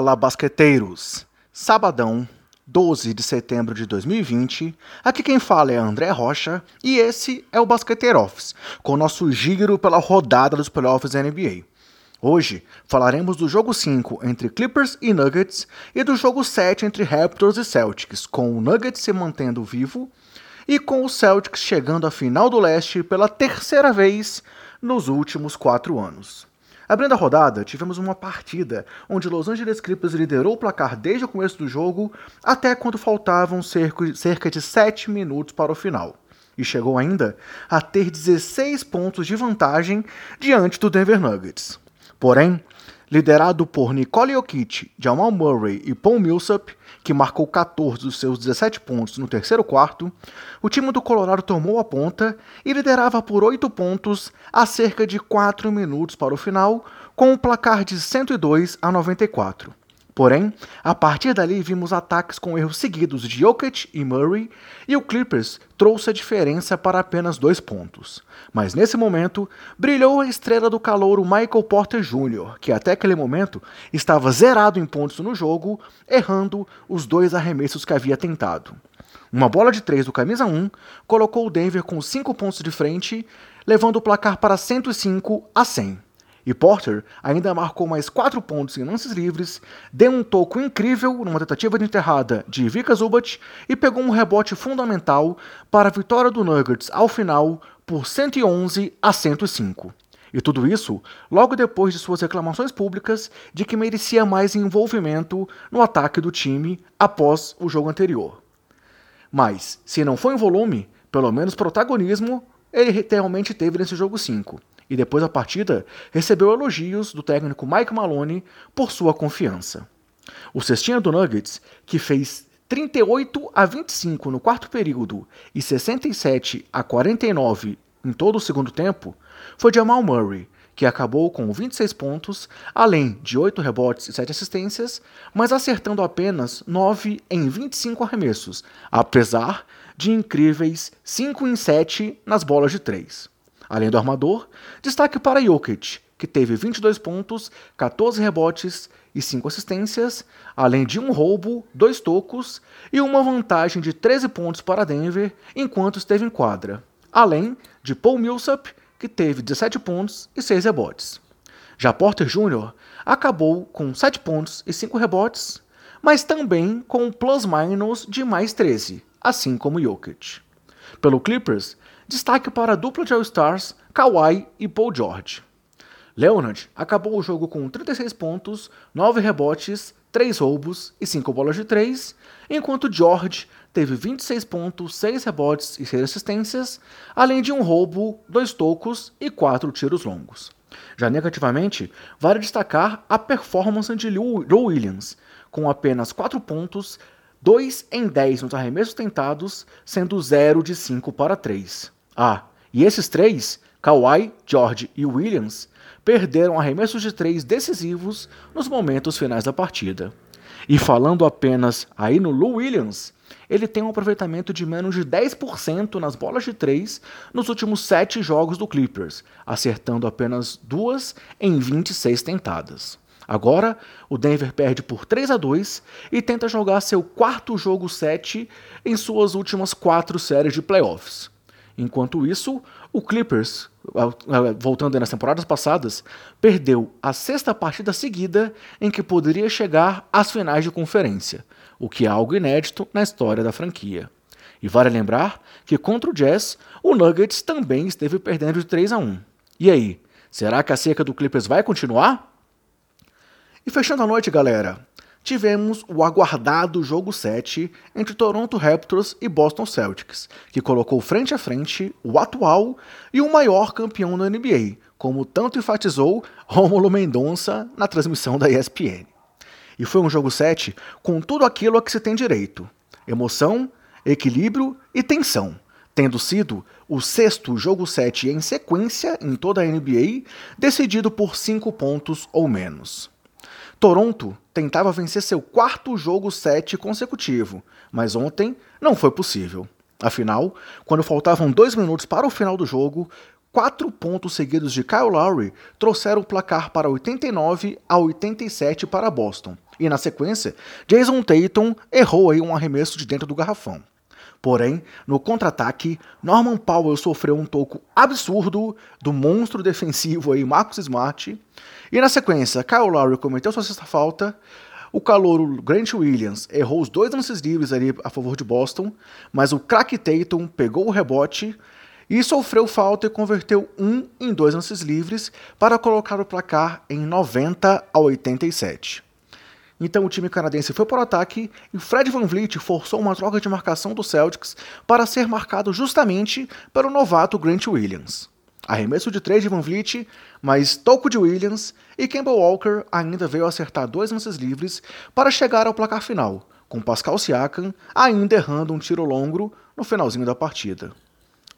Fala, basqueteiros! Sabadão, 12 de setembro de 2020. Aqui quem fala é André Rocha e esse é o Basqueteiro Office, com nosso giro pela rodada dos playoffs da NBA. Hoje falaremos do jogo 5 entre Clippers e Nuggets e do jogo 7 entre Raptors e Celtics, com o Nuggets se mantendo vivo e com o Celtics chegando à final do leste pela terceira vez nos últimos quatro anos. Abrindo a rodada, tivemos uma partida onde Los Angeles Clippers liderou o placar desde o começo do jogo até quando faltavam cerca de 7 minutos para o final. E chegou ainda a ter 16 pontos de vantagem diante do Denver Nuggets. Porém, liderado por Nicole Jokic, Jamal Murray e Paul Millsap, que marcou 14 dos seus 17 pontos no terceiro quarto, o time do Colorado tomou a ponta e liderava por 8 pontos a cerca de 4 minutos para o final, com um placar de 102 a 94. Porém, a partir dali vimos ataques com erros seguidos de Jokic e Murray, e o Clippers trouxe a diferença para apenas dois pontos. Mas nesse momento, brilhou a estrela do calouro Michael Porter Jr., que até aquele momento estava zerado em pontos no jogo, errando os dois arremessos que havia tentado. Uma bola de três do camisa 1 colocou o Denver com 5 pontos de frente, levando o placar para 105 a 100. E Porter ainda marcou mais 4 pontos em lances livres, deu um toco incrível numa tentativa de enterrada de Vika Zubat e pegou um rebote fundamental para a vitória do Nuggets ao final por 111 a 105. E tudo isso logo depois de suas reclamações públicas de que merecia mais envolvimento no ataque do time após o jogo anterior. Mas, se não foi em volume, pelo menos protagonismo ele realmente teve nesse jogo 5 e depois da partida recebeu elogios do técnico Mike Maloney por sua confiança. O cestinha do Nuggets, que fez 38 a 25 no quarto período e 67 a 49 em todo o segundo tempo, foi Jamal Murray, que acabou com 26 pontos, além de 8 rebotes e 7 assistências, mas acertando apenas 9 em 25 arremessos, apesar de incríveis 5 em 7 nas bolas de 3. Além do armador, destaque para Jokic, que teve 22 pontos, 14 rebotes e 5 assistências, além de um roubo, dois tocos e uma vantagem de 13 pontos para Denver enquanto esteve em quadra, além de Paul Millsap, que teve 17 pontos e 6 rebotes. Já Porter Jr. acabou com 7 pontos e 5 rebotes, mas também com um plus-minus de mais 13, assim como Jokic. Pelo Clippers, Destaque para a dupla de All-Stars, Kawhi e Paul George. Leonard acabou o jogo com 36 pontos, 9 rebotes, 3 roubos e 5 bolas de 3, enquanto George teve 26 pontos, 6 rebotes e 6 assistências, além de um roubo, 2 tocos e 4 tiros longos. Já negativamente, vale destacar a performance de Lou Williams, com apenas 4 pontos, 2 em 10 nos arremessos tentados, sendo 0 de 5 para 3. Ah, e esses três, Kawhi, George e Williams, perderam arremessos de três decisivos nos momentos finais da partida. E falando apenas aí no Lou Williams, ele tem um aproveitamento de menos de 10% nas bolas de três nos últimos sete jogos do Clippers, acertando apenas duas em 26 tentadas. Agora, o Denver perde por 3 a 2 e tenta jogar seu quarto jogo 7 em suas últimas quatro séries de playoffs. Enquanto isso, o Clippers, voltando nas temporadas passadas, perdeu a sexta partida seguida em que poderia chegar às finais de conferência, o que é algo inédito na história da franquia. E vale lembrar que contra o Jazz, o Nuggets também esteve perdendo de 3 a 1. E aí, será que a seca do Clippers vai continuar? E fechando a noite, galera, tivemos o aguardado jogo 7 entre Toronto Raptors e Boston Celtics, que colocou frente a frente o atual e o maior campeão da NBA, como tanto enfatizou Romulo Mendonça na transmissão da ESPN. E foi um jogo 7 com tudo aquilo a que se tem direito: emoção, equilíbrio e tensão, tendo sido o sexto jogo 7 em sequência em toda a NBA, decidido por 5 pontos ou menos. Toronto tentava vencer seu quarto jogo 7 consecutivo, mas ontem não foi possível. Afinal, quando faltavam dois minutos para o final do jogo, quatro pontos seguidos de Kyle Lowry trouxeram o placar para 89 a 87 para Boston. E na sequência, Jason Tatum errou aí um arremesso de dentro do garrafão. Porém, no contra-ataque, Norman Powell sofreu um toco absurdo do monstro defensivo aí Marcus Smart. E na sequência, Kyle Lowry cometeu sua sexta falta. O calouro Grant Williams errou os dois lances livres ali a favor de Boston, mas o crack Tatum pegou o rebote e sofreu falta e converteu um em dois lances livres para colocar o placar em 90 a 87. Então o time canadense foi para o ataque e Fred Van Vliet forçou uma troca de marcação do Celtics para ser marcado justamente pelo novato Grant Williams. Arremesso de três de Van Vliet, mas toco de Williams e Campbell Walker ainda veio acertar dois lances livres para chegar ao placar final, com Pascal Siakam ainda errando um tiro longo no finalzinho da partida.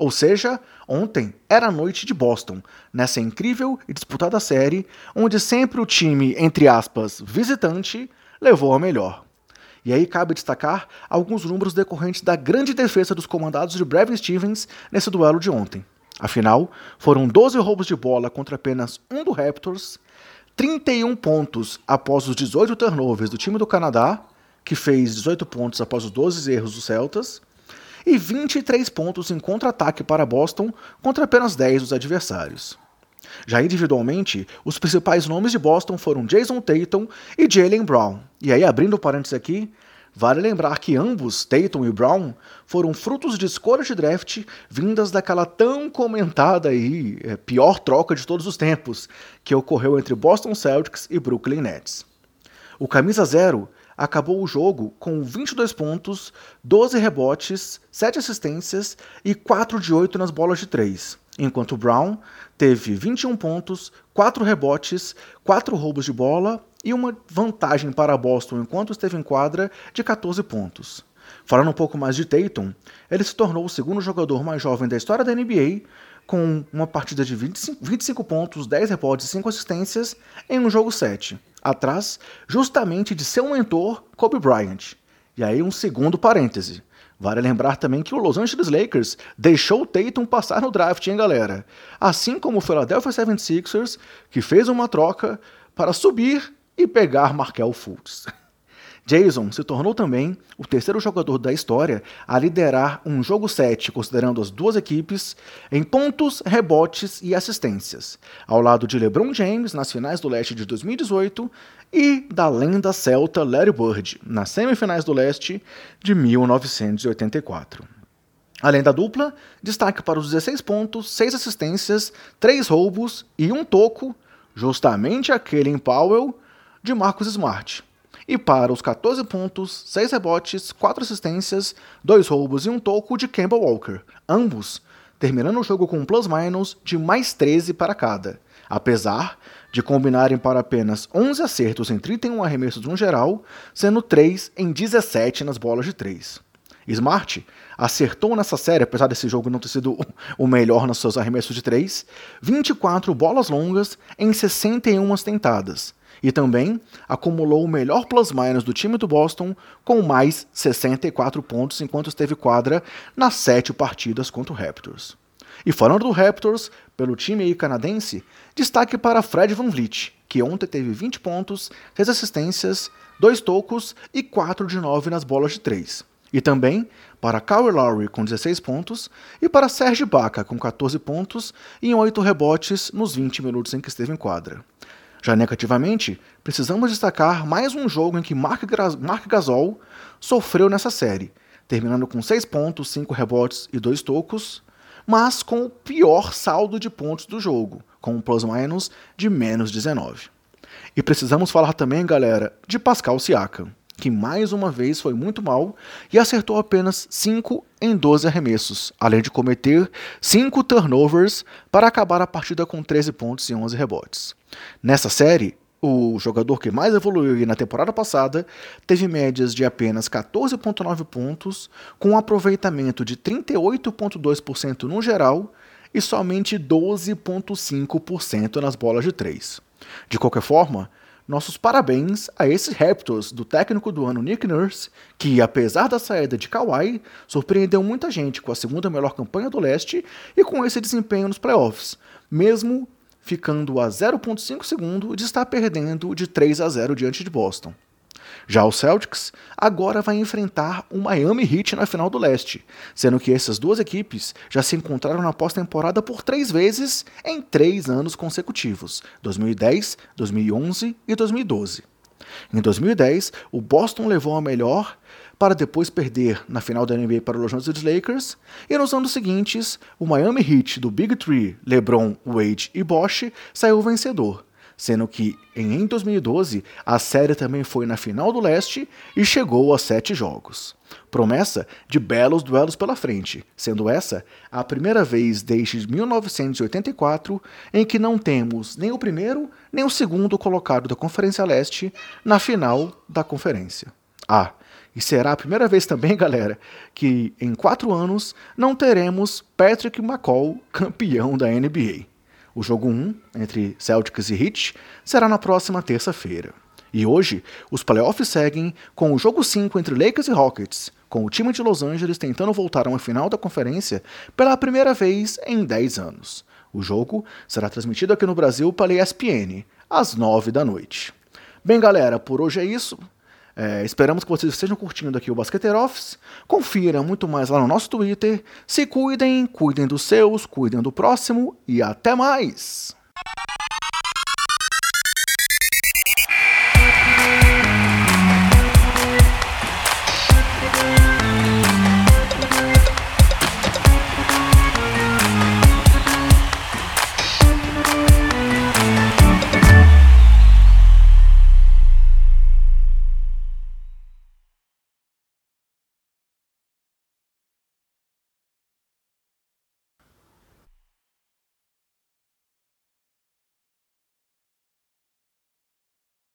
Ou seja, ontem era a noite de Boston, nessa incrível e disputada série, onde sempre o time, entre aspas, visitante, levou a melhor. E aí cabe destacar alguns números decorrentes da grande defesa dos comandados de Brevin Stevens nesse duelo de ontem. Afinal, foram 12 roubos de bola contra apenas um do Raptors, 31 pontos após os 18 turnovers do time do Canadá, que fez 18 pontos após os 12 erros dos Celtas, e 23 pontos em contra-ataque para Boston contra apenas 10 dos adversários. Já individualmente, os principais nomes de Boston foram Jason Tatum e Jalen Brown. E aí, abrindo parênteses aqui, vale lembrar que ambos, Tatum e Brown, foram frutos de escolhas de draft vindas daquela tão comentada aí, é, pior troca de todos os tempos, que ocorreu entre Boston Celtics e Brooklyn Nets. O camisa zero acabou o jogo com 22 pontos, 12 rebotes, 7 assistências e 4 de 8 nas bolas de 3, enquanto Brown teve 21 pontos, 4 rebotes, 4 roubos de bola e uma vantagem para Boston enquanto esteve em quadra de 14 pontos. Falando um pouco mais de Tatum, ele se tornou o segundo jogador mais jovem da história da NBA com uma partida de 25, 25 pontos, 10 rebotes e 5 assistências em um jogo 7 atrás justamente de seu mentor, Kobe Bryant. E aí um segundo parêntese. Vale lembrar também que o Los Angeles Lakers deixou o Tatum passar no draft, hein, galera? Assim como o Philadelphia 76ers, que fez uma troca para subir e pegar Markel Fultz. Jason se tornou também o terceiro jogador da história a liderar um jogo 7, considerando as duas equipes, em pontos, rebotes e assistências, ao lado de LeBron James nas finais do leste de 2018 e da lenda celta Larry Bird nas semifinais do leste de 1984. Além da dupla, destaque para os 16 pontos, 6 assistências, 3 roubos e um toco, justamente aquele em Powell, de Marcus Smart e para os 14 pontos, 6 rebotes, 4 assistências, 2 roubos e um toco de Campbell Walker, ambos terminando o jogo com um plus-minus de mais 13 para cada, apesar de combinarem para apenas 11 acertos em 31 arremessos no geral, sendo 3 em 17 nas bolas de 3. Smart acertou nessa série, apesar desse jogo não ter sido o melhor nos seus arremessos de 3, 24 bolas longas em 61 tentadas, e também acumulou o melhor plus-minus do time do Boston com mais 64 pontos enquanto esteve quadra nas sete partidas contra o Raptors. E falando do Raptors, pelo time canadense, destaque para Fred Van Vliet, que ontem teve 20 pontos, 6 assistências, 2 tocos e 4 de 9 nas bolas de 3. E também para Kyle Lowry com 16 pontos e para Serge Baca com 14 pontos e 8 rebotes nos 20 minutos em que esteve em quadra. Já negativamente, precisamos destacar mais um jogo em que Mark, Mark Gasol sofreu nessa série, terminando com 6 pontos, 5 rebotes e 2 tocos, mas com o pior saldo de pontos do jogo, com um plus-minus de menos 19. E precisamos falar também, galera, de Pascal Siakam, que mais uma vez foi muito mal e acertou apenas 5 em 12 arremessos, além de cometer 5 turnovers para acabar a partida com 13 pontos e 11 rebotes. Nessa série, o jogador que mais evoluiu na temporada passada teve médias de apenas 14,9 pontos, com um aproveitamento de 38,2% no geral e somente 12,5% nas bolas de 3. De qualquer forma, nossos parabéns a esses Raptors do técnico do ano Nick Nurse, que apesar da saída de Kawhi, surpreendeu muita gente com a segunda melhor campanha do leste e com esse desempenho nos playoffs, mesmo ficando a 0.5 segundo de estar perdendo de 3 a 0 diante de Boston. Já o Celtics agora vai enfrentar o Miami Heat na final do leste, sendo que essas duas equipes já se encontraram na pós-temporada por três vezes em três anos consecutivos: 2010, 2011 e 2012. Em 2010, o Boston levou a melhor para depois perder na final da NBA para os Los Angeles Lakers, e nos anos seguintes, o Miami Heat do Big Three, LeBron, Wade e Bosch saiu vencedor, sendo que em 2012 a série também foi na final do leste e chegou a sete jogos. Promessa de belos duelos pela frente, sendo essa a primeira vez desde 1984 em que não temos nem o primeiro nem o segundo colocado da Conferência Leste na final da conferência. Ah, e será a primeira vez também, galera, que em quatro anos não teremos Patrick McCall campeão da NBA. O jogo 1 entre Celtics e Heat será na próxima terça-feira. E hoje, os playoffs seguem com o jogo 5 entre Lakers e Rockets, com o time de Los Angeles tentando voltar a uma final da conferência pela primeira vez em 10 anos. O jogo será transmitido aqui no Brasil pela ESPN, às 9 da noite. Bem, galera, por hoje é isso. É, esperamos que vocês estejam curtindo aqui o Basqueteiro Office. Confira muito mais lá no nosso Twitter. Se cuidem, cuidem dos seus, cuidem do próximo e até mais!